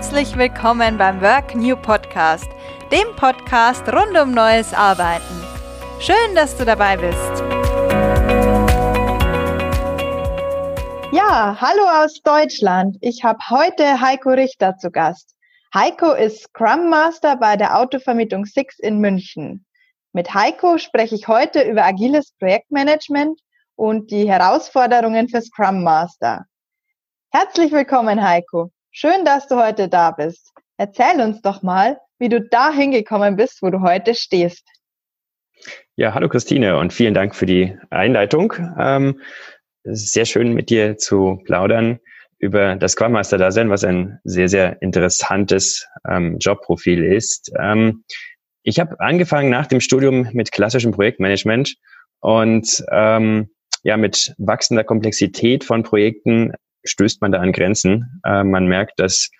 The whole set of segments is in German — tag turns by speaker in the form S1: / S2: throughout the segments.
S1: Herzlich willkommen beim Work New Podcast, dem Podcast rund um neues Arbeiten. Schön, dass du dabei bist. Ja, hallo aus Deutschland. Ich habe heute Heiko Richter zu Gast. Heiko ist Scrum Master bei der Autovermietung Six in München. Mit Heiko spreche ich heute über agiles Projektmanagement und die Herausforderungen für Scrum Master. Herzlich willkommen, Heiko. Schön, dass du heute da bist. Erzähl uns doch mal, wie du da hingekommen bist, wo du heute stehst.
S2: Ja, hallo Christine und vielen Dank für die Einleitung. Ähm, sehr schön mit dir zu plaudern über das Scrum Master Dasein, was ein sehr, sehr interessantes ähm, Jobprofil ist. Ähm, ich habe angefangen nach dem Studium mit klassischem Projektmanagement und ähm, ja, mit wachsender Komplexität von Projekten stößt man da an Grenzen. Äh, man merkt, dass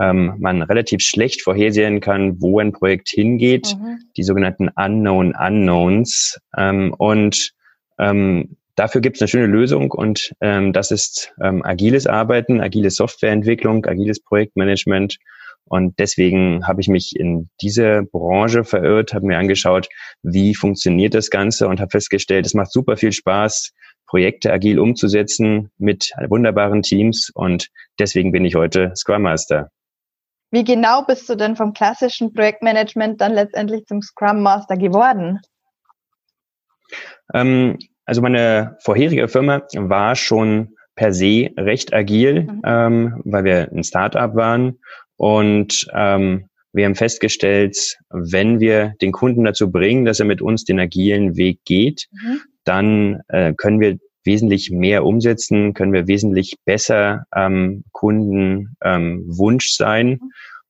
S2: ähm, man relativ schlecht vorhersehen kann, wo ein Projekt hingeht, mhm. die sogenannten Unknown Unknowns. Ähm, und ähm, dafür gibt es eine schöne Lösung und ähm, das ist ähm, agiles Arbeiten, agile Softwareentwicklung, agiles Projektmanagement. Und deswegen habe ich mich in diese Branche verirrt, habe mir angeschaut, wie funktioniert das Ganze und habe festgestellt, es macht super viel Spaß, Projekte agil umzusetzen mit wunderbaren Teams und deswegen bin ich heute Scrum Master.
S1: Wie genau bist du denn vom klassischen Projektmanagement dann letztendlich zum Scrum Master geworden?
S2: Ähm, also meine vorherige Firma war schon per se recht agil, mhm. ähm, weil wir ein Startup waren und ähm, wir haben festgestellt, wenn wir den Kunden dazu bringen, dass er mit uns den agilen Weg geht, mhm dann äh, können wir wesentlich mehr umsetzen, können wir wesentlich besser ähm, Kunden ähm, Wunsch sein.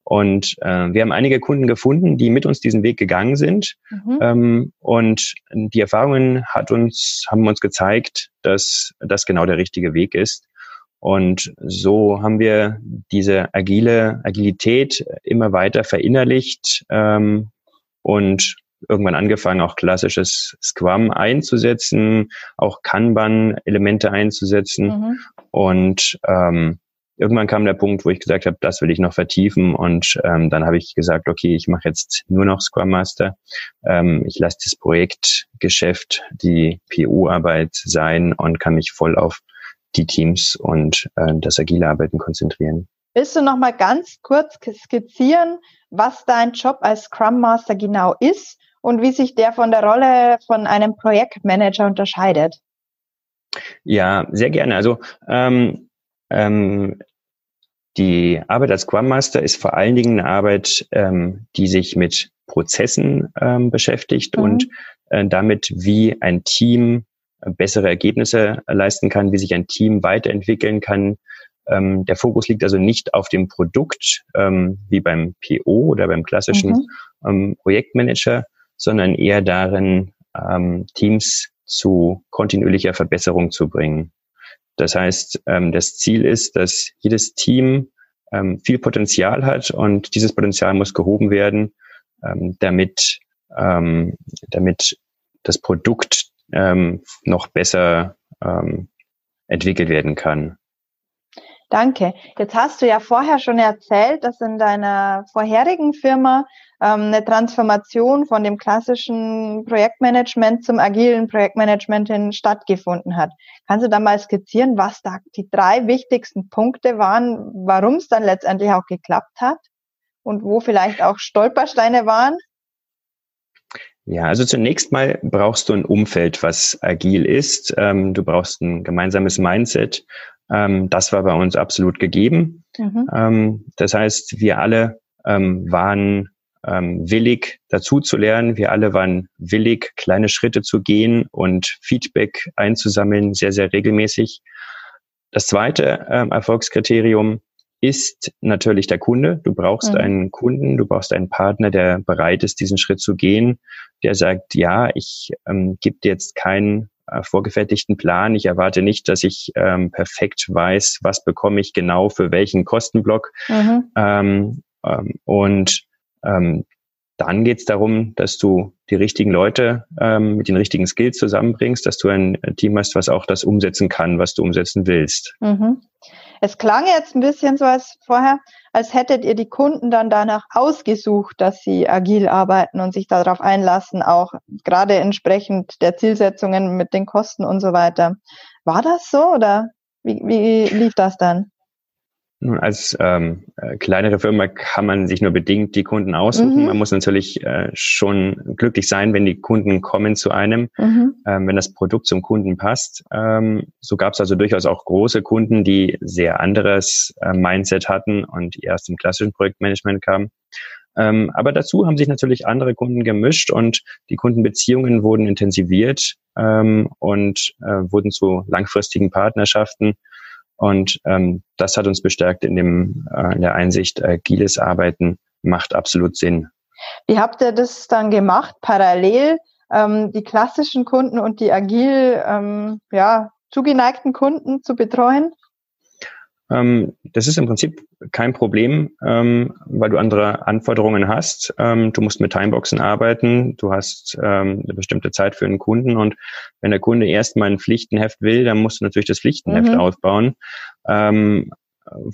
S2: Und äh, wir haben einige Kunden gefunden, die mit uns diesen Weg gegangen sind. Mhm. Ähm, und die Erfahrungen hat uns, haben uns gezeigt, dass das genau der richtige Weg ist. Und so haben wir diese agile Agilität immer weiter verinnerlicht ähm, und irgendwann angefangen, auch klassisches Scrum einzusetzen, auch Kanban-Elemente einzusetzen. Mhm. Und ähm, irgendwann kam der Punkt, wo ich gesagt habe, das will ich noch vertiefen. Und ähm, dann habe ich gesagt, okay, ich mache jetzt nur noch Scrum Master. Ähm, ich lasse das Projektgeschäft, die PO-Arbeit sein und kann mich voll auf die Teams und äh, das agile Arbeiten konzentrieren.
S1: Willst du noch mal ganz kurz skizzieren, was dein Job als Scrum Master genau ist und wie sich der von der Rolle von einem Projektmanager unterscheidet?
S2: Ja, sehr gerne. Also ähm, ähm, die Arbeit als Scrum Master ist vor allen Dingen eine Arbeit, ähm, die sich mit Prozessen ähm, beschäftigt mhm. und äh, damit, wie ein Team bessere Ergebnisse leisten kann, wie sich ein Team weiterentwickeln kann. Ähm, der Fokus liegt also nicht auf dem Produkt ähm, wie beim PO oder beim klassischen mhm. ähm, Projektmanager, sondern eher darin, ähm, Teams zu kontinuierlicher Verbesserung zu bringen. Das heißt, ähm, das Ziel ist, dass jedes Team ähm, viel Potenzial hat und dieses Potenzial muss gehoben werden, ähm, damit, ähm, damit das Produkt ähm, noch besser ähm, entwickelt werden kann.
S1: Danke. Jetzt hast du ja vorher schon erzählt, dass in deiner vorherigen Firma eine Transformation von dem klassischen Projektmanagement zum agilen Projektmanagement hin stattgefunden hat. Kannst du da mal skizzieren, was da die drei wichtigsten Punkte waren, warum es dann letztendlich auch geklappt hat und wo vielleicht auch Stolpersteine waren?
S2: Ja, also zunächst mal brauchst du ein Umfeld, was agil ist. Ähm, du brauchst ein gemeinsames Mindset. Ähm, das war bei uns absolut gegeben. Mhm. Ähm, das heißt, wir alle ähm, waren ähm, willig dazu zu lernen. Wir alle waren willig, kleine Schritte zu gehen und Feedback einzusammeln, sehr, sehr regelmäßig. Das zweite ähm, Erfolgskriterium ist natürlich der Kunde. Du brauchst mhm. einen Kunden, du brauchst einen Partner, der bereit ist, diesen Schritt zu gehen, der sagt, ja, ich ähm, gebe dir jetzt keinen äh, vorgefertigten Plan. Ich erwarte nicht, dass ich ähm, perfekt weiß, was bekomme ich genau für welchen Kostenblock. Mhm. Ähm, ähm, und ähm, dann geht es darum, dass du die richtigen Leute ähm, mit den richtigen Skills zusammenbringst, dass du ein Team hast, was auch das umsetzen kann, was du umsetzen willst.
S1: Mhm. Es klang jetzt ein bisschen so als vorher, als hättet ihr die Kunden dann danach ausgesucht, dass sie agil arbeiten und sich darauf einlassen, auch gerade entsprechend der Zielsetzungen mit den Kosten und so weiter. War das so oder wie, wie lief das dann?
S2: Nun, als ähm, äh, kleinere Firma kann man sich nur bedingt die Kunden aussuchen. Mhm. Man muss natürlich äh, schon glücklich sein, wenn die Kunden kommen zu einem, mhm. ähm, wenn das Produkt zum Kunden passt. Ähm, so gab es also durchaus auch große Kunden, die sehr anderes äh, Mindset hatten und erst im klassischen Projektmanagement kamen. Ähm, aber dazu haben sich natürlich andere Kunden gemischt und die Kundenbeziehungen wurden intensiviert ähm, und äh, wurden zu langfristigen Partnerschaften. Und ähm, das hat uns bestärkt in, dem, äh, in der Einsicht, agiles Arbeiten macht absolut Sinn.
S1: Wie habt ihr das dann gemacht, parallel ähm, die klassischen Kunden und die agil ähm, ja, zugeneigten Kunden zu betreuen?
S2: Ähm, das ist im Prinzip kein Problem, ähm, weil du andere Anforderungen hast. Ähm, du musst mit Timeboxen arbeiten, du hast ähm, eine bestimmte Zeit für einen Kunden und wenn der Kunde erstmal ein Pflichtenheft will, dann musst du natürlich das Pflichtenheft mhm. aufbauen. Ähm,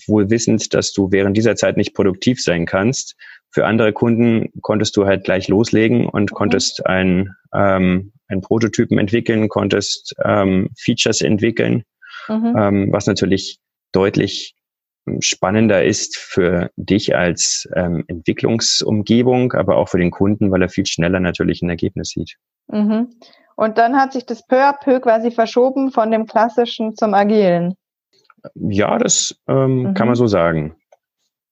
S2: wohl wissend, dass du während dieser Zeit nicht produktiv sein kannst. Für andere Kunden konntest du halt gleich loslegen und mhm. konntest ein, ähm, ein Prototypen entwickeln, konntest ähm, Features entwickeln, mhm. was natürlich deutlich ähm, spannender ist für dich als ähm, Entwicklungsumgebung, aber auch für den Kunden, weil er viel schneller natürlich ein Ergebnis sieht.
S1: Mhm. Und dann hat sich das peu à peu quasi verschoben von dem klassischen zum agilen.
S2: Ja, das ähm, mhm. kann man so sagen.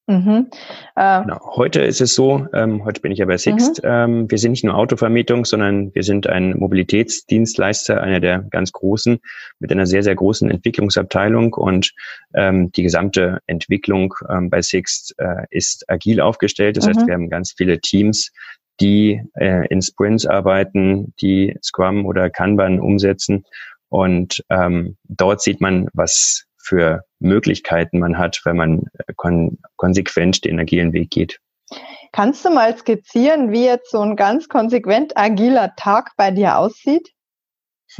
S2: Mhm. Äh, genau. Heute ist es so, ähm, heute bin ich ja bei Sixt, mhm. ähm, wir sind nicht nur Autovermietung, sondern wir sind ein Mobilitätsdienstleister, einer der ganz großen, mit einer sehr, sehr großen Entwicklungsabteilung und ähm, die gesamte Entwicklung ähm, bei Sixt äh, ist agil aufgestellt. Das mhm. heißt, wir haben ganz viele Teams, die äh, in Sprints arbeiten, die Scrum oder Kanban umsetzen und ähm, dort sieht man, was für Möglichkeiten man hat, wenn man äh, kon konsequent den agilen Weg geht.
S1: Kannst du mal skizzieren, wie jetzt so ein ganz konsequent agiler Tag bei dir aussieht?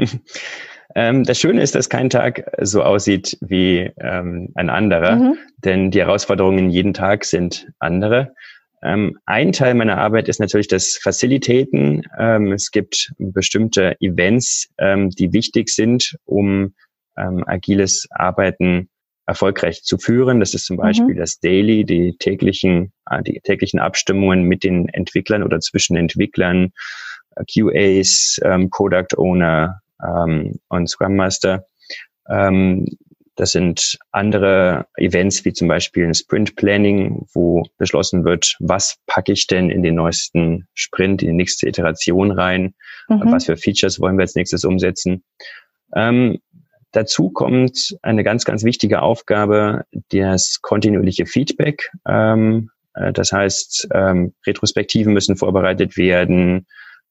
S2: ähm, das Schöne ist, dass kein Tag so aussieht wie ähm, ein anderer, mhm. denn die Herausforderungen jeden Tag sind andere. Ähm, ein Teil meiner Arbeit ist natürlich das Facilitaten. Ähm, es gibt bestimmte Events, ähm, die wichtig sind, um ähm, agiles Arbeiten erfolgreich zu führen. Das ist zum mhm. Beispiel mhm. das Daily, die täglichen, äh, die täglichen Abstimmungen mit den Entwicklern oder zwischen Entwicklern, äh, QAs, ähm, Product Owner ähm, und Scrum Master. Ähm, das sind andere Events wie zum Beispiel ein Sprint Planning, wo beschlossen wird, was packe ich denn in den neuesten Sprint, in die nächste Iteration rein, mhm. was für Features wollen wir als nächstes umsetzen. Ähm, Dazu kommt eine ganz, ganz wichtige Aufgabe, das kontinuierliche Feedback. Ähm, äh, das heißt, ähm, Retrospektiven müssen vorbereitet werden.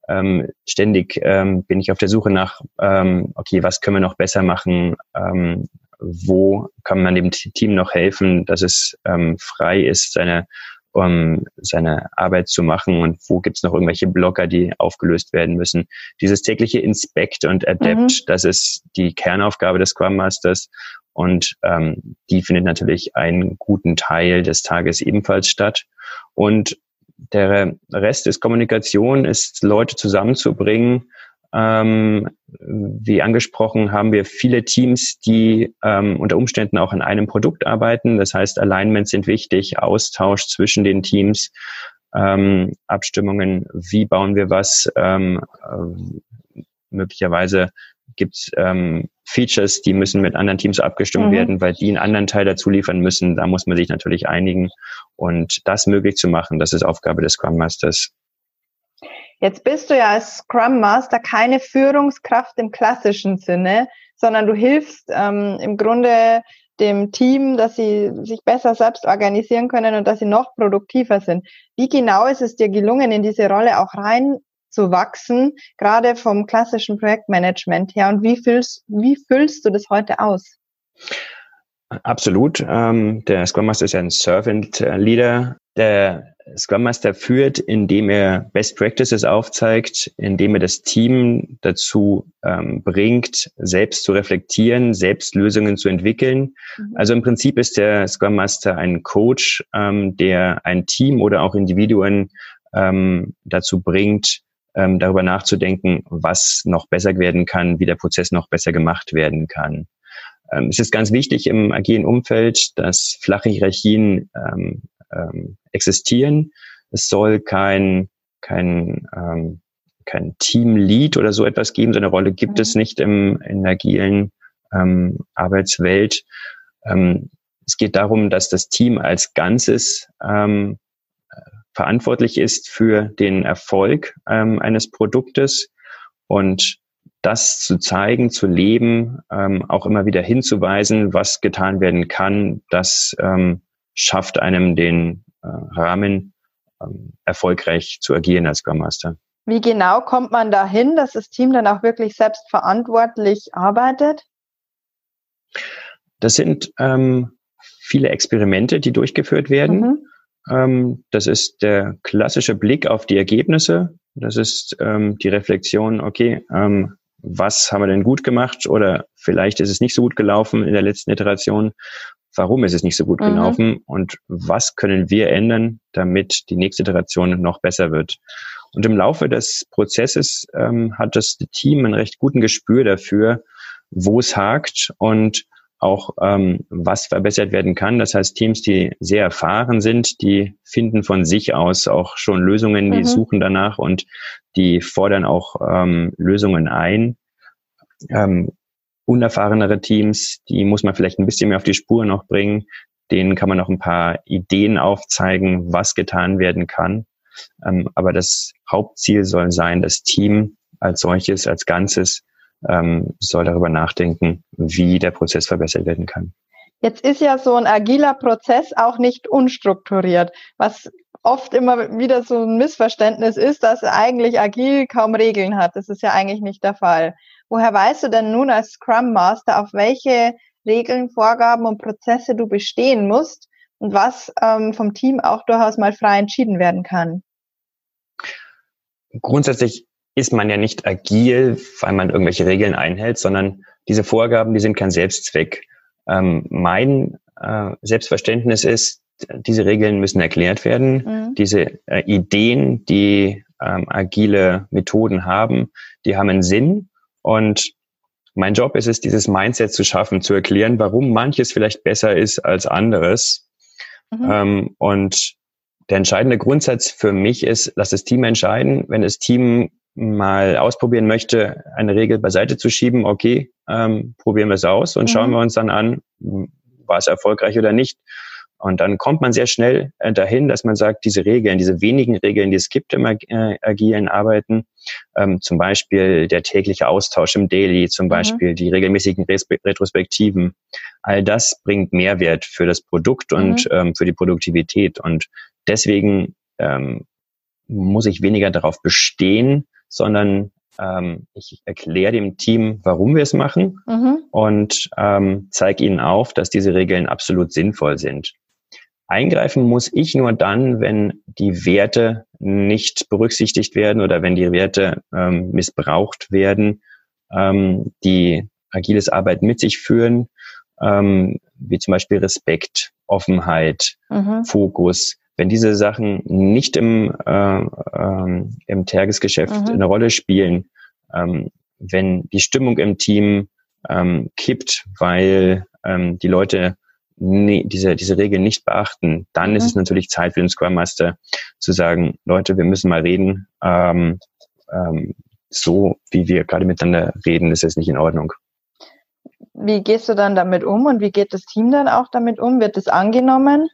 S2: Ähm, ständig ähm, bin ich auf der Suche nach, ähm, okay, was können wir noch besser machen? Ähm, wo kann man dem Team noch helfen, dass es frei ist, seine um seine Arbeit zu machen und wo gibt's noch irgendwelche Blocker, die aufgelöst werden müssen. Dieses tägliche Inspect und Adapt, mhm. das ist die Kernaufgabe des Scrum Masters und ähm, die findet natürlich einen guten Teil des Tages ebenfalls statt. Und der Rest ist Kommunikation, ist Leute zusammenzubringen, ähm, wie angesprochen, haben wir viele Teams, die ähm, unter Umständen auch an einem Produkt arbeiten. Das heißt, Alignments sind wichtig, Austausch zwischen den Teams, ähm, Abstimmungen, wie bauen wir was. Ähm, äh, möglicherweise gibt es ähm, Features, die müssen mit anderen Teams abgestimmt mhm. werden, weil die einen anderen Teil dazu liefern müssen. Da muss man sich natürlich einigen. Und das möglich zu machen, das ist Aufgabe des Scrum Masters.
S1: Jetzt bist du ja als Scrum Master keine Führungskraft im klassischen Sinne, sondern du hilfst ähm, im Grunde dem Team, dass sie sich besser selbst organisieren können und dass sie noch produktiver sind. Wie genau ist es dir gelungen, in diese Rolle auch reinzuwachsen, gerade vom klassischen Projektmanagement her? Und wie füllst, wie füllst du das heute aus?
S2: Absolut. Ähm, der Scrum Master ist ja ein Servant Leader. Der Scrum Master führt, indem er Best Practices aufzeigt, indem er das Team dazu ähm, bringt, selbst zu reflektieren, selbst Lösungen zu entwickeln. Mhm. Also im Prinzip ist der Scrum Master ein Coach, ähm, der ein Team oder auch Individuen ähm, dazu bringt, ähm, darüber nachzudenken, was noch besser werden kann, wie der Prozess noch besser gemacht werden kann. Ähm, es ist ganz wichtig im agilen Umfeld, dass flache Hierarchien ähm, ähm, existieren. Es soll kein, kein, ähm, kein Teamlead oder so etwas geben. So eine Rolle gibt mhm. es nicht im, in der agilen ähm, Arbeitswelt. Ähm, es geht darum, dass das Team als Ganzes ähm, verantwortlich ist für den Erfolg ähm, eines Produktes und das zu zeigen, zu leben, ähm, auch immer wieder hinzuweisen, was getan werden kann, das ähm, schafft einem den äh, Rahmen, ähm, erfolgreich zu agieren als Scrum Master.
S1: Wie genau kommt man dahin, dass das Team dann auch wirklich selbstverantwortlich arbeitet?
S2: Das sind ähm, viele Experimente, die durchgeführt werden. Mhm. Ähm, das ist der klassische Blick auf die Ergebnisse. Das ist ähm, die Reflexion, okay, ähm, was haben wir denn gut gemacht oder vielleicht ist es nicht so gut gelaufen in der letzten Iteration. Warum ist es nicht so gut mhm. gelaufen und was können wir ändern, damit die nächste Iteration noch besser wird? Und im Laufe des Prozesses ähm, hat das Team ein recht guten Gespür dafür, wo es hakt und auch ähm, was verbessert werden kann. Das heißt, Teams, die sehr erfahren sind, die finden von sich aus auch schon Lösungen, die mhm. suchen danach und die fordern auch ähm, Lösungen ein. Ähm, unerfahrenere Teams, die muss man vielleicht ein bisschen mehr auf die Spur noch bringen. Denen kann man noch ein paar Ideen aufzeigen, was getan werden kann. Ähm, aber das Hauptziel soll sein, das Team als solches, als Ganzes ähm, soll darüber nachdenken, wie der Prozess verbessert werden kann.
S1: Jetzt ist ja so ein agiler Prozess auch nicht unstrukturiert, was oft immer wieder so ein Missverständnis ist, dass eigentlich agil kaum Regeln hat. Das ist ja eigentlich nicht der Fall. Woher weißt du denn nun als Scrum Master, auf welche Regeln, Vorgaben und Prozesse du bestehen musst und was ähm, vom Team auch durchaus mal frei entschieden werden kann?
S2: Grundsätzlich ist man ja nicht agil, weil man irgendwelche Regeln einhält, sondern diese Vorgaben, die sind kein Selbstzweck. Ähm, mein äh, Selbstverständnis ist, diese Regeln müssen erklärt werden. Mhm. Diese äh, Ideen, die ähm, agile Methoden haben, die haben einen Sinn. Und mein Job ist es, dieses Mindset zu schaffen, zu erklären, warum manches vielleicht besser ist als anderes. Mhm. Ähm, und der entscheidende Grundsatz für mich ist, lass das Team entscheiden. Wenn das Team mal ausprobieren möchte, eine Regel beiseite zu schieben, okay, ähm, probieren wir es aus und mhm. schauen wir uns dann an, war es erfolgreich oder nicht. Und dann kommt man sehr schnell äh, dahin, dass man sagt, diese Regeln, diese wenigen Regeln, die es gibt im äh, agilen Arbeiten, ähm, zum Beispiel der tägliche Austausch im Daily, zum mhm. Beispiel die regelmäßigen Retrospektiven, all das bringt Mehrwert für das Produkt und mhm. ähm, für die Produktivität. Und deswegen ähm, muss ich weniger darauf bestehen, sondern ähm, ich erkläre dem Team, warum wir es machen mhm. und ähm, zeige ihnen auf, dass diese Regeln absolut sinnvoll sind. Eingreifen muss ich nur dann, wenn die Werte nicht berücksichtigt werden oder wenn die Werte ähm, missbraucht werden, ähm, die agiles Arbeit mit sich führen, ähm, wie zum Beispiel Respekt, Offenheit, mhm. Fokus, wenn diese Sachen nicht im, äh, äh, im Tagesgeschäft mhm. eine Rolle spielen, ähm, wenn die Stimmung im Team ähm, kippt, weil ähm, die Leute nie, diese, diese Regeln nicht beachten, dann mhm. ist es natürlich Zeit für den Scrum Master zu sagen, Leute, wir müssen mal reden. Ähm, ähm, so wie wir gerade miteinander reden, ist es nicht in Ordnung.
S1: Wie gehst du dann damit um und wie geht das Team dann auch damit um? Wird es angenommen?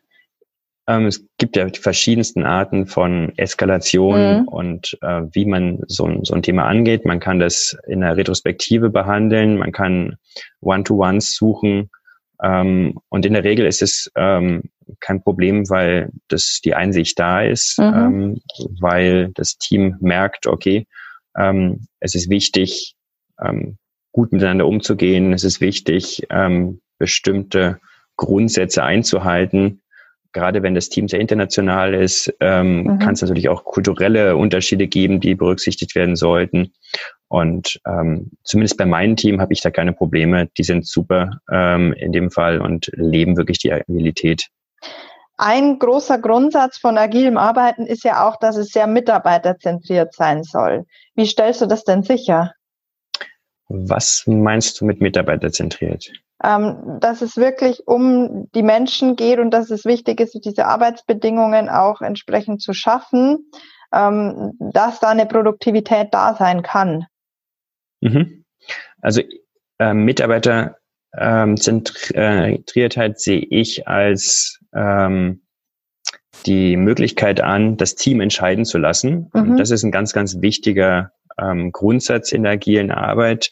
S2: Ähm, es gibt ja die verschiedensten Arten von Eskalation mhm. und äh, wie man so ein, so ein Thema angeht. Man kann das in der Retrospektive behandeln, man kann One-to-Ones suchen. Ähm, und in der Regel ist es ähm, kein Problem, weil das die Einsicht da ist, mhm. ähm, weil das Team merkt, okay, ähm, es ist wichtig, ähm, gut miteinander umzugehen. Es ist wichtig, ähm, bestimmte Grundsätze einzuhalten, gerade wenn das Team sehr international ist, ähm, mhm. kann es natürlich auch kulturelle Unterschiede geben, die berücksichtigt werden sollten. Und ähm, zumindest bei meinem Team habe ich da keine Probleme. Die sind super ähm, in dem Fall und leben wirklich die Agilität.
S1: Ein großer Grundsatz von agilem Arbeiten ist ja auch, dass es sehr mitarbeiterzentriert sein soll. Wie stellst du das denn sicher?
S2: Was meinst du mit mitarbeiterzentriert?
S1: Ähm, dass es wirklich um die Menschen geht und dass es wichtig ist, diese Arbeitsbedingungen auch entsprechend zu schaffen, ähm, dass da eine Produktivität da sein kann.
S2: Mhm. Also äh, Mitarbeiterzentriertheit sehe ich als ähm, die Möglichkeit an, das Team entscheiden zu lassen. Mhm. Und das ist ein ganz, ganz wichtiger ähm, Grundsatz in der agilen Arbeit.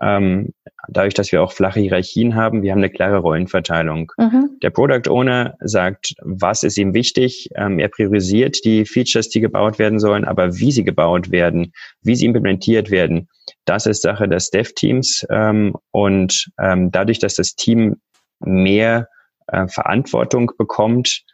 S2: Ähm, dadurch, dass wir auch flache Hierarchien haben, wir haben eine klare Rollenverteilung. Mhm. Der Product Owner sagt, was ist ihm wichtig. Ähm, er priorisiert die Features, die gebaut werden sollen, aber wie sie gebaut werden, wie sie implementiert werden, das ist Sache des Dev-Teams. Ähm, und ähm, dadurch, dass das Team mehr äh, Verantwortung bekommt,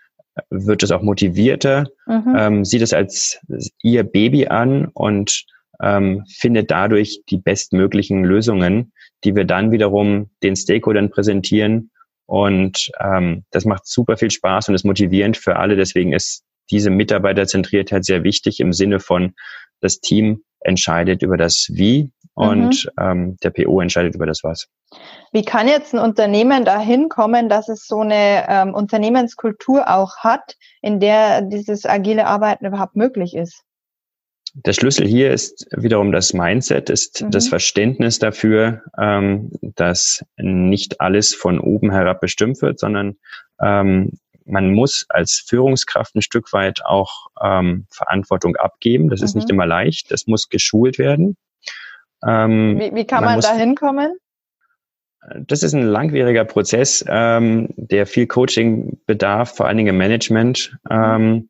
S2: wird es auch motivierter, mhm. ähm, sieht es als ihr Baby an und ähm, findet dadurch die bestmöglichen Lösungen, die wir dann wiederum den Stakeholdern präsentieren. Und ähm, das macht super viel Spaß und ist motivierend für alle. Deswegen ist diese Mitarbeiterzentriertheit sehr wichtig im Sinne von, das Team entscheidet über das Wie und mhm. ähm, der PO entscheidet über das Was.
S1: Wie kann jetzt ein Unternehmen dahin kommen, dass es so eine ähm, Unternehmenskultur auch hat, in der dieses agile Arbeiten überhaupt möglich ist?
S2: Der Schlüssel hier ist wiederum das Mindset, ist mhm. das Verständnis dafür, ähm, dass nicht alles von oben herab bestimmt wird, sondern ähm, man muss als Führungskraft ein Stück weit auch ähm, Verantwortung abgeben. Das mhm. ist nicht mhm. immer leicht, das muss geschult werden.
S1: Ähm, wie, wie kann man, man da hinkommen?
S2: Das ist ein langwieriger Prozess, ähm, der viel Coaching bedarf, vor allen Dingen im Management. Mhm.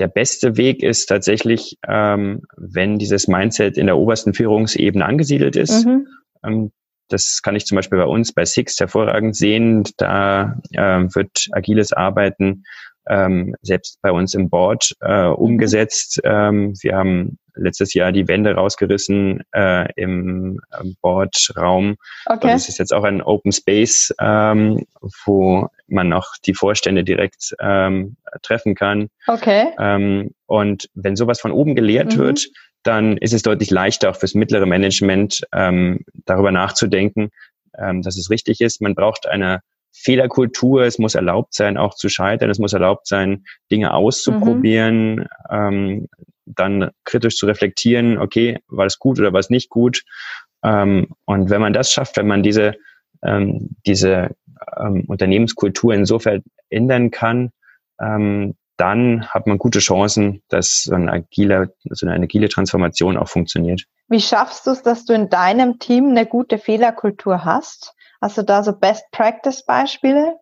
S2: Ähm, der beste Weg ist tatsächlich, ähm, wenn dieses Mindset in der obersten Führungsebene angesiedelt ist. Mhm. Ähm, das kann ich zum Beispiel bei uns bei Six hervorragend sehen. Da äh, wird agiles Arbeiten ähm, selbst bei uns im Board äh, umgesetzt. Ähm, wir haben letztes Jahr die Wände rausgerissen äh, im ähm, Boardraum. Okay. Das ist jetzt auch ein Open Space, ähm, wo man auch die Vorstände direkt ähm, treffen kann.
S1: Okay.
S2: Ähm, und wenn sowas von oben gelehrt mhm. wird, dann ist es deutlich leichter auch fürs mittlere Management ähm, darüber nachzudenken, ähm, dass es richtig ist. Man braucht eine Fehlerkultur, es muss erlaubt sein, auch zu scheitern, es muss erlaubt sein, Dinge auszuprobieren, mhm. ähm, dann kritisch zu reflektieren, okay, war das gut oder war es nicht gut? Ähm, und wenn man das schafft, wenn man diese, ähm, diese ähm, Unternehmenskultur insofern ändern kann, ähm, dann hat man gute Chancen, dass so eine agile, so eine agile Transformation auch funktioniert.
S1: Wie schaffst du es, dass du in deinem Team eine gute Fehlerkultur hast? Hast du da so Best Practice Beispiele?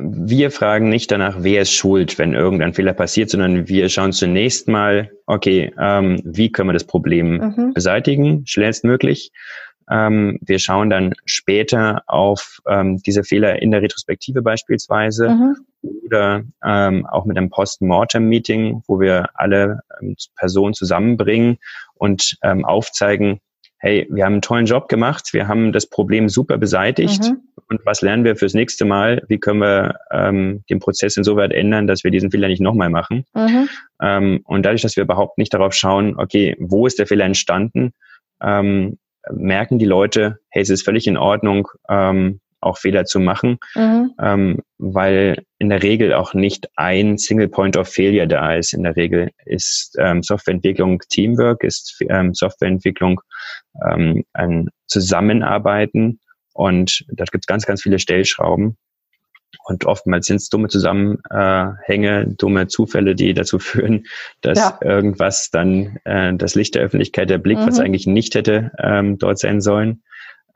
S2: Wir fragen nicht danach, wer ist schuld, wenn irgendein Fehler passiert, sondern wir schauen zunächst mal, okay, ähm, wie können wir das Problem mhm. beseitigen, schnellstmöglich. Ähm, wir schauen dann später auf ähm, diese Fehler in der Retrospektive beispielsweise mhm. oder ähm, auch mit einem Post-Mortem-Meeting, wo wir alle ähm, Personen zusammenbringen und ähm, aufzeigen, hey, wir haben einen tollen Job gemacht, wir haben das Problem super beseitigt mhm. und was lernen wir fürs nächste Mal? Wie können wir ähm, den Prozess insoweit ändern, dass wir diesen Fehler nicht nochmal machen? Mhm. Ähm, und dadurch, dass wir überhaupt nicht darauf schauen, okay, wo ist der Fehler entstanden, ähm, merken die Leute, hey, es ist völlig in Ordnung, ähm, auch Fehler zu machen, mhm. ähm, weil in der Regel auch nicht ein Single Point of Failure da ist. In der Regel ist ähm, Softwareentwicklung Teamwork, ist ähm, Softwareentwicklung ähm, ein Zusammenarbeiten und da gibt es ganz, ganz viele Stellschrauben. Und oftmals sind es dumme Zusammenhänge, dumme Zufälle, die dazu führen, dass ja. irgendwas dann äh, das Licht der Öffentlichkeit erblickt, mhm. was eigentlich nicht hätte ähm, dort sein sollen.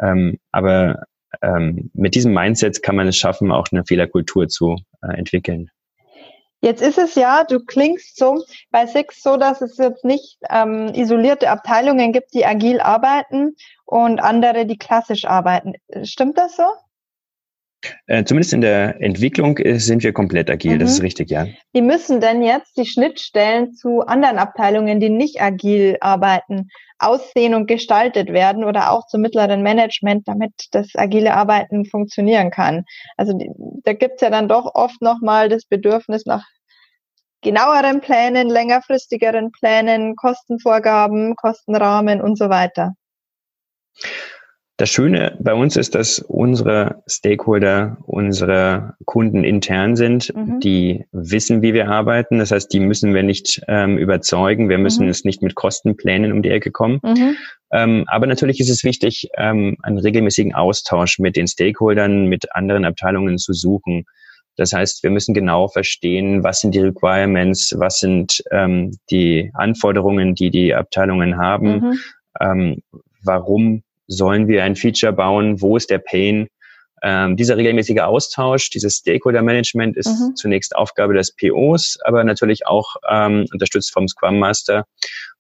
S2: Ähm, aber ähm, mit diesem Mindset kann man es schaffen, auch eine Fehlerkultur zu äh, entwickeln.
S1: Jetzt ist es ja, du klingst so bei Six so, dass es jetzt nicht ähm, isolierte Abteilungen gibt, die agil arbeiten und andere, die klassisch arbeiten. Stimmt das so?
S2: Äh, zumindest in der Entwicklung äh, sind wir komplett agil, mhm. das ist mhm. richtig, ja.
S1: Wie müssen denn jetzt die Schnittstellen zu anderen Abteilungen, die nicht agil arbeiten, aussehen und gestaltet werden oder auch zum mittleren Management, damit das agile Arbeiten funktionieren kann? Also die, da gibt's ja dann doch oft nochmal das Bedürfnis nach genaueren Plänen, längerfristigeren Plänen, Kostenvorgaben, Kostenrahmen und so weiter.
S2: Das Schöne bei uns ist, dass unsere Stakeholder, unsere Kunden intern sind, mhm. die wissen, wie wir arbeiten. Das heißt, die müssen wir nicht ähm, überzeugen. Wir müssen mhm. es nicht mit Kostenplänen um die Ecke kommen. Mhm. Ähm, aber natürlich ist es wichtig, ähm, einen regelmäßigen Austausch mit den Stakeholdern, mit anderen Abteilungen zu suchen. Das heißt, wir müssen genau verstehen, was sind die Requirements, was sind ähm, die Anforderungen, die die Abteilungen haben, mhm. ähm, warum sollen wir ein Feature bauen, wo ist der Pain. Ähm, dieser regelmäßige Austausch, dieses Stakeholder-Management ist mhm. zunächst Aufgabe des POs, aber natürlich auch ähm, unterstützt vom Scrum Master.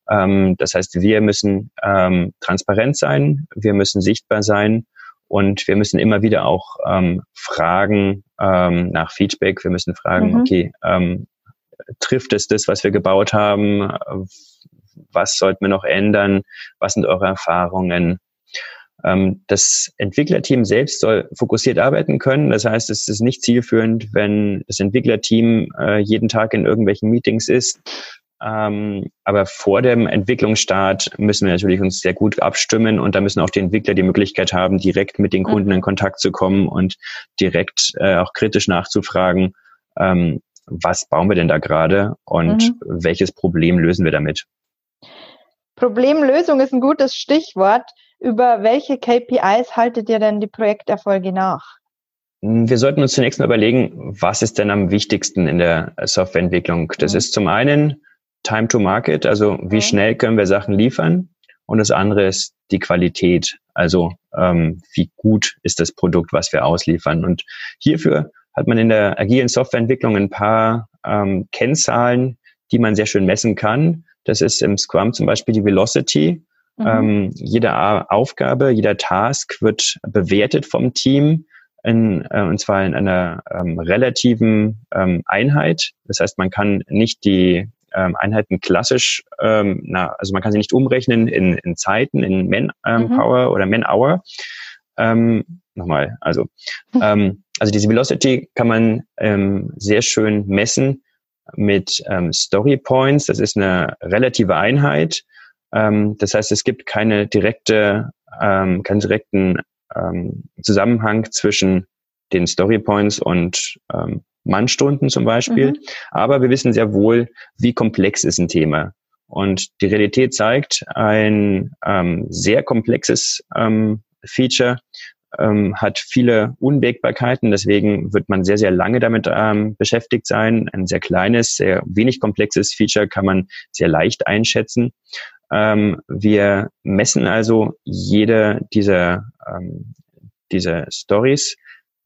S2: Ähm, das heißt, wir müssen ähm, transparent sein, wir müssen sichtbar sein und wir müssen immer wieder auch ähm, fragen ähm, nach Feedback. Wir müssen fragen, mhm. okay, ähm, trifft es das, was wir gebaut haben? Was sollten wir noch ändern? Was sind eure Erfahrungen? Ähm, das Entwicklerteam selbst soll fokussiert arbeiten können. Das heißt, es ist nicht zielführend, wenn das Entwicklerteam äh, jeden Tag in irgendwelchen Meetings ist. Ähm, aber vor dem Entwicklungsstart müssen wir natürlich uns sehr gut abstimmen und da müssen auch die Entwickler die Möglichkeit haben, direkt mit den Kunden in Kontakt zu kommen und direkt äh, auch kritisch nachzufragen, ähm, was bauen wir denn da gerade und mhm. welches Problem lösen wir damit.
S1: Problemlösung ist ein gutes Stichwort. Über welche KPIs haltet ihr denn die Projekterfolge nach?
S2: Wir sollten uns zunächst mal überlegen, was ist denn am wichtigsten in der Softwareentwicklung? Das mhm. ist zum einen Time to Market, also wie mhm. schnell können wir Sachen liefern? Und das andere ist die Qualität, also ähm, wie gut ist das Produkt, was wir ausliefern. Und hierfür hat man in der agilen Softwareentwicklung ein paar ähm, Kennzahlen, die man sehr schön messen kann. Das ist im Scrum zum Beispiel die Velocity. Mhm. Ähm, jede Aufgabe, jeder Task wird bewertet vom Team in, äh, und zwar in einer ähm, relativen ähm, Einheit. Das heißt, man kann nicht die ähm, Einheiten klassisch, ähm, na, also man kann sie nicht umrechnen in, in Zeiten, in Manpower ähm, mhm. oder Man-Hour. Ähm, nochmal, also, ähm, also diese Velocity kann man ähm, sehr schön messen mit ähm, Story Points. Das ist eine relative Einheit. Ähm, das heißt, es gibt keine direkte, ähm, keinen direkten ähm, Zusammenhang zwischen den Story Points und ähm, Mannstunden zum Beispiel. Mhm. Aber wir wissen sehr wohl, wie komplex ist ein Thema. Und die Realität zeigt, ein ähm, sehr komplexes ähm, Feature ähm, hat viele Unwägbarkeiten, deswegen wird man sehr, sehr lange damit ähm, beschäftigt sein. Ein sehr kleines, sehr wenig komplexes Feature kann man sehr leicht einschätzen. Ähm, wir messen also jede dieser, ähm, dieser Stories,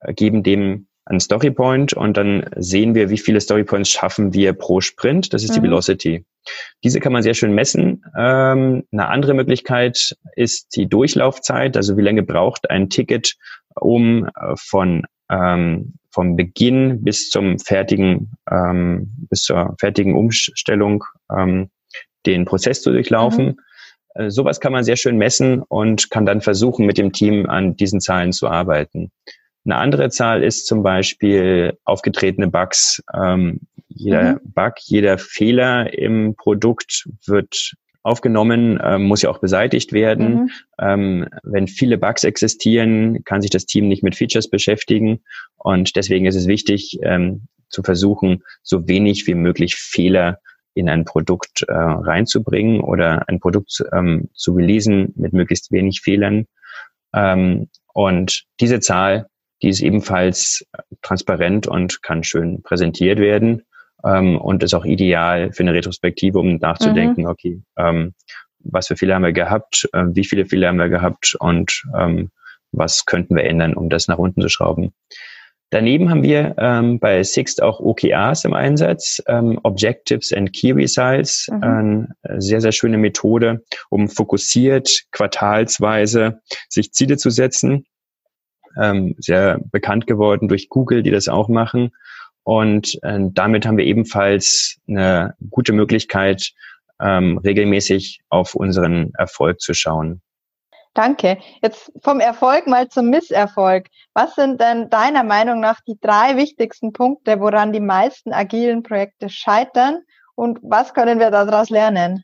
S2: äh, geben dem einen Storypoint und dann sehen wir, wie viele Storypoints schaffen wir pro Sprint. Das ist mhm. die Velocity. Diese kann man sehr schön messen. Ähm, eine andere Möglichkeit ist die Durchlaufzeit, also wie lange braucht ein Ticket, um äh, von ähm, vom Beginn bis zum fertigen ähm, bis zur fertigen Umstellung ähm, den Prozess zu durchlaufen. Mhm. Äh, sowas kann man sehr schön messen und kann dann versuchen, mit dem Team an diesen Zahlen zu arbeiten. Eine andere Zahl ist zum Beispiel aufgetretene Bugs. Ähm, jeder mhm. Bug, jeder Fehler im Produkt wird aufgenommen, ähm, muss ja auch beseitigt werden. Mhm. Ähm, wenn viele Bugs existieren, kann sich das Team nicht mit Features beschäftigen. Und deswegen ist es wichtig, ähm, zu versuchen, so wenig wie möglich Fehler in ein Produkt äh, reinzubringen oder ein Produkt ähm, zu releasen mit möglichst wenig Fehlern. Ähm, und diese Zahl die ist ebenfalls transparent und kann schön präsentiert werden ähm, und ist auch ideal für eine Retrospektive, um nachzudenken, mhm. okay, ähm, was für Fehler haben wir gehabt, äh, wie viele Fehler haben wir gehabt und ähm, was könnten wir ändern, um das nach unten zu schrauben. Daneben haben wir ähm, bei Sixt auch OKRs im Einsatz, ähm, Objectives and Key Results, mhm. eine sehr, sehr schöne Methode, um fokussiert, quartalsweise sich Ziele zu setzen ähm, sehr bekannt geworden durch Google, die das auch machen. Und äh, damit haben wir ebenfalls eine gute Möglichkeit, ähm, regelmäßig auf unseren Erfolg zu schauen.
S1: Danke. Jetzt vom Erfolg mal zum Misserfolg. Was sind denn deiner Meinung nach die drei wichtigsten Punkte, woran die meisten agilen Projekte scheitern? Und was können wir daraus lernen?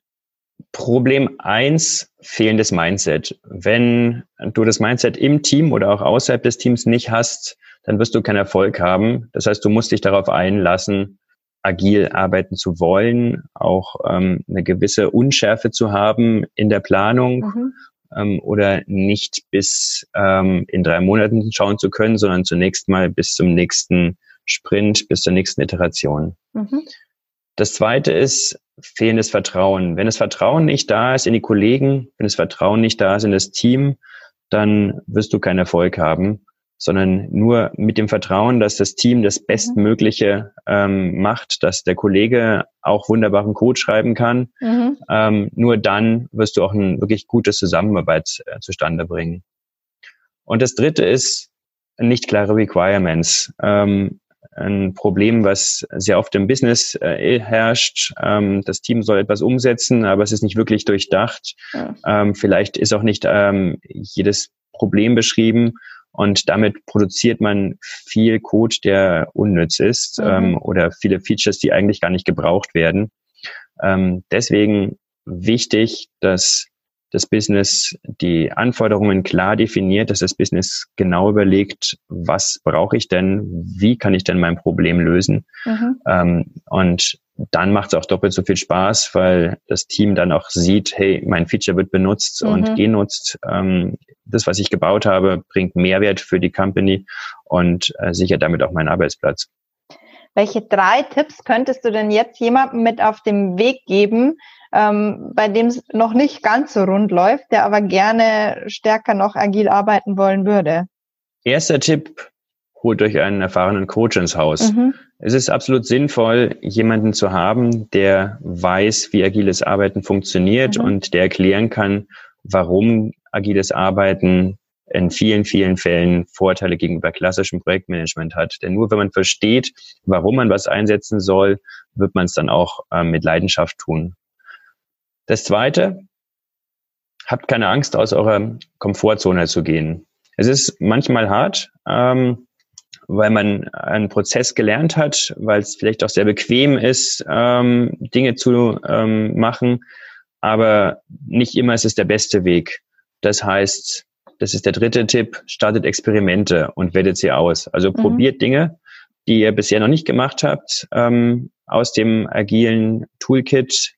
S2: Problem eins: fehlendes Mindset. Wenn du das Mindset im Team oder auch außerhalb des Teams nicht hast, dann wirst du keinen Erfolg haben. Das heißt, du musst dich darauf einlassen, agil arbeiten zu wollen, auch ähm, eine gewisse Unschärfe zu haben in der Planung mhm ähm, oder nicht bis ähm, in drei Monaten schauen zu können, sondern zunächst mal bis zum nächsten Sprint, bis zur nächsten Iteration. Mhm. Das zweite ist fehlendes Vertrauen. Wenn das Vertrauen nicht da ist in die Kollegen, wenn das Vertrauen nicht da ist in das Team, dann wirst du keinen Erfolg haben sondern nur mit dem Vertrauen, dass das Team das Bestmögliche ähm, macht, dass der Kollege auch wunderbaren Code schreiben kann. Mhm. Ähm, nur dann wirst du auch ein wirklich gutes Zusammenarbeit äh, zustande bringen. Und das Dritte ist nicht klare Requirements. Ähm, ein Problem, was sehr oft im Business äh, herrscht. Ähm, das Team soll etwas umsetzen, aber es ist nicht wirklich durchdacht. Ja. Ähm, vielleicht ist auch nicht ähm, jedes Problem beschrieben und damit produziert man viel Code, der unnütz ist mhm. ähm, oder viele Features, die eigentlich gar nicht gebraucht werden. Ähm, deswegen wichtig, dass das Business die Anforderungen klar definiert, dass das Business genau überlegt, was brauche ich denn, wie kann ich denn mein Problem lösen. Mhm. Ähm, und dann macht es auch doppelt so viel Spaß, weil das Team dann auch sieht, hey, mein Feature wird benutzt mhm. und genutzt. Ähm, das, was ich gebaut habe, bringt Mehrwert für die Company und äh, sichert damit auch meinen Arbeitsplatz.
S1: Welche drei Tipps könntest du denn jetzt jemandem mit auf dem Weg geben, ähm, bei dem es noch nicht ganz so rund läuft, der aber gerne stärker noch agil arbeiten wollen würde?
S2: Erster Tipp, holt euch einen erfahrenen Coach ins Haus. Mhm. Es ist absolut sinnvoll, jemanden zu haben, der weiß, wie agiles Arbeiten funktioniert mhm. und der erklären kann, warum agiles Arbeiten in vielen, vielen Fällen Vorteile gegenüber klassischem Projektmanagement hat. Denn nur wenn man versteht, warum man was einsetzen soll, wird man es dann auch äh, mit Leidenschaft tun. Das Zweite, habt keine Angst, aus eurer Komfortzone zu gehen. Es ist manchmal hart, ähm, weil man einen Prozess gelernt hat, weil es vielleicht auch sehr bequem ist, ähm, Dinge zu ähm, machen, aber nicht immer ist es der beste Weg. Das heißt, das ist der dritte Tipp, startet Experimente und wertet sie aus. Also mhm. probiert Dinge, die ihr bisher noch nicht gemacht habt, ähm, aus dem agilen Toolkit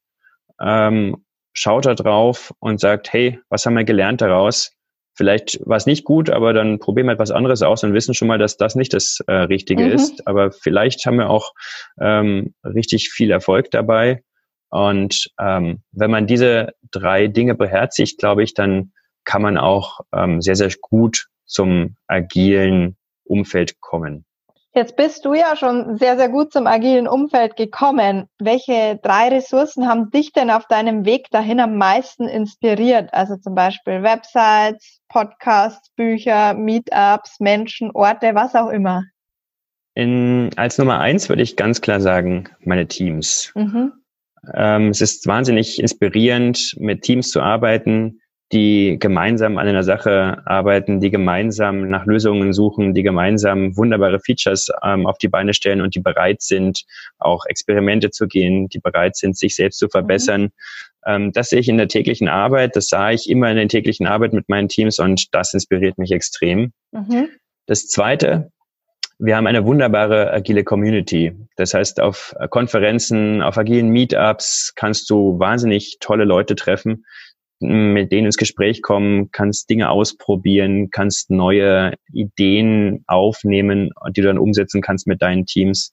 S2: ähm, schaut da drauf und sagt, hey, was haben wir gelernt daraus? Vielleicht war es nicht gut, aber dann probieren wir etwas anderes aus und wissen schon mal, dass das nicht das äh, Richtige mhm. ist. Aber vielleicht haben wir auch ähm, richtig viel Erfolg dabei. Und ähm, wenn man diese drei Dinge beherzigt, glaube ich, dann kann man auch ähm, sehr, sehr gut zum agilen Umfeld kommen.
S1: Jetzt bist du ja schon sehr, sehr gut zum agilen Umfeld gekommen. Welche drei Ressourcen haben dich denn auf deinem Weg dahin am meisten inspiriert? Also zum Beispiel Websites, Podcasts, Bücher, Meetups, Menschen, Orte, was auch immer.
S2: In, als Nummer eins würde ich ganz klar sagen, meine Teams. Mhm. Ähm, es ist wahnsinnig inspirierend, mit Teams zu arbeiten, die gemeinsam an einer Sache arbeiten, die gemeinsam nach Lösungen suchen, die gemeinsam wunderbare Features ähm, auf die Beine stellen und die bereit sind, auch Experimente zu gehen, die bereit sind, sich selbst zu verbessern. Mhm. Ähm, das sehe ich in der täglichen Arbeit, das sah ich immer in der täglichen Arbeit mit meinen Teams und das inspiriert mich extrem. Mhm. Das Zweite, wir haben eine wunderbare agile Community. Das heißt, auf Konferenzen, auf agilen Meetups kannst du wahnsinnig tolle Leute treffen, mit denen ins Gespräch kommen, kannst Dinge ausprobieren, kannst neue Ideen aufnehmen, die du dann umsetzen kannst mit deinen Teams.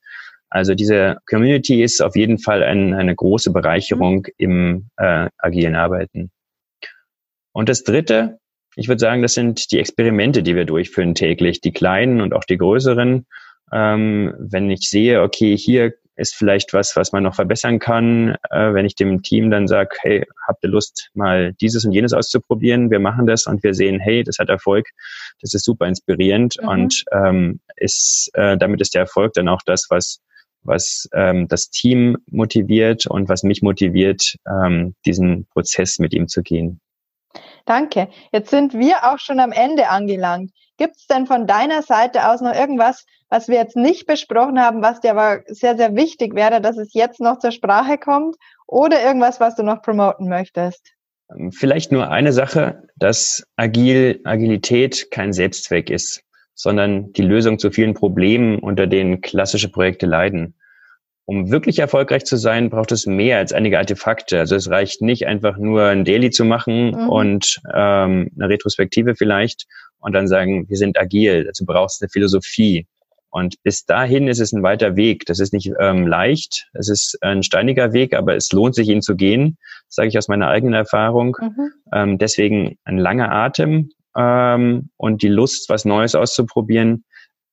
S2: Also diese Community ist auf jeden Fall ein, eine große Bereicherung mhm. im äh, agilen Arbeiten. Und das Dritte, ich würde sagen, das sind die Experimente, die wir durchführen täglich, die kleinen und auch die größeren. Ähm, wenn ich sehe, okay, hier ist vielleicht was, was man noch verbessern kann. Äh, wenn ich dem Team dann sage, hey, habt ihr Lust, mal dieses und jenes auszuprobieren? Wir machen das und wir sehen, hey, das hat Erfolg. Das ist super inspirierend mhm. und ähm, ist, äh, damit ist der Erfolg dann auch das, was was ähm, das Team motiviert und was mich motiviert, ähm, diesen Prozess mit ihm zu gehen.
S1: Danke. Jetzt sind wir auch schon am Ende angelangt. Gibt es denn von deiner Seite aus noch irgendwas, was wir jetzt nicht besprochen haben, was dir aber sehr, sehr wichtig wäre, dass es jetzt noch zur Sprache kommt? Oder irgendwas, was du noch promoten möchtest?
S2: Ähm, vielleicht nur eine Sache, dass Agil, Agilität kein Selbstzweck ist, sondern die Lösung zu vielen Problemen, unter denen klassische Projekte leiden. Um wirklich erfolgreich zu sein, braucht es mehr als einige Artefakte. Also es reicht nicht einfach nur ein Daily zu machen mhm. und ähm, eine Retrospektive vielleicht und dann sagen, wir sind agil. Dazu brauchst du eine Philosophie. Und bis dahin ist es ein weiter Weg. Das ist nicht ähm, leicht. Es ist ein steiniger Weg, aber es lohnt sich, ihn zu gehen. Sage ich aus meiner eigenen Erfahrung. Mhm. Ähm, deswegen ein langer Atem ähm, und die Lust, was Neues auszuprobieren.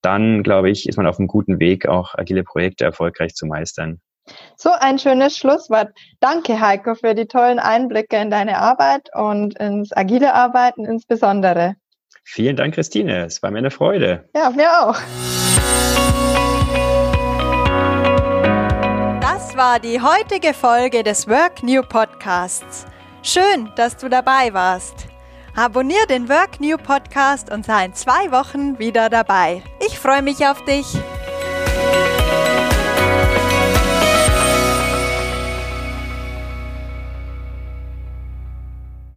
S2: Dann, glaube ich, ist man auf einem guten Weg, auch agile Projekte erfolgreich zu meistern.
S1: So ein schönes Schlusswort. Danke, Heiko, für die tollen Einblicke in deine Arbeit und ins agile Arbeiten insbesondere.
S2: Vielen Dank, Christine. Es war mir eine Freude.
S1: Ja, mir auch.
S3: Das war die heutige Folge des Work New Podcasts. Schön, dass du dabei warst. Abonnier den Work New Podcast und sei in zwei Wochen wieder dabei. Ich freue mich auf dich.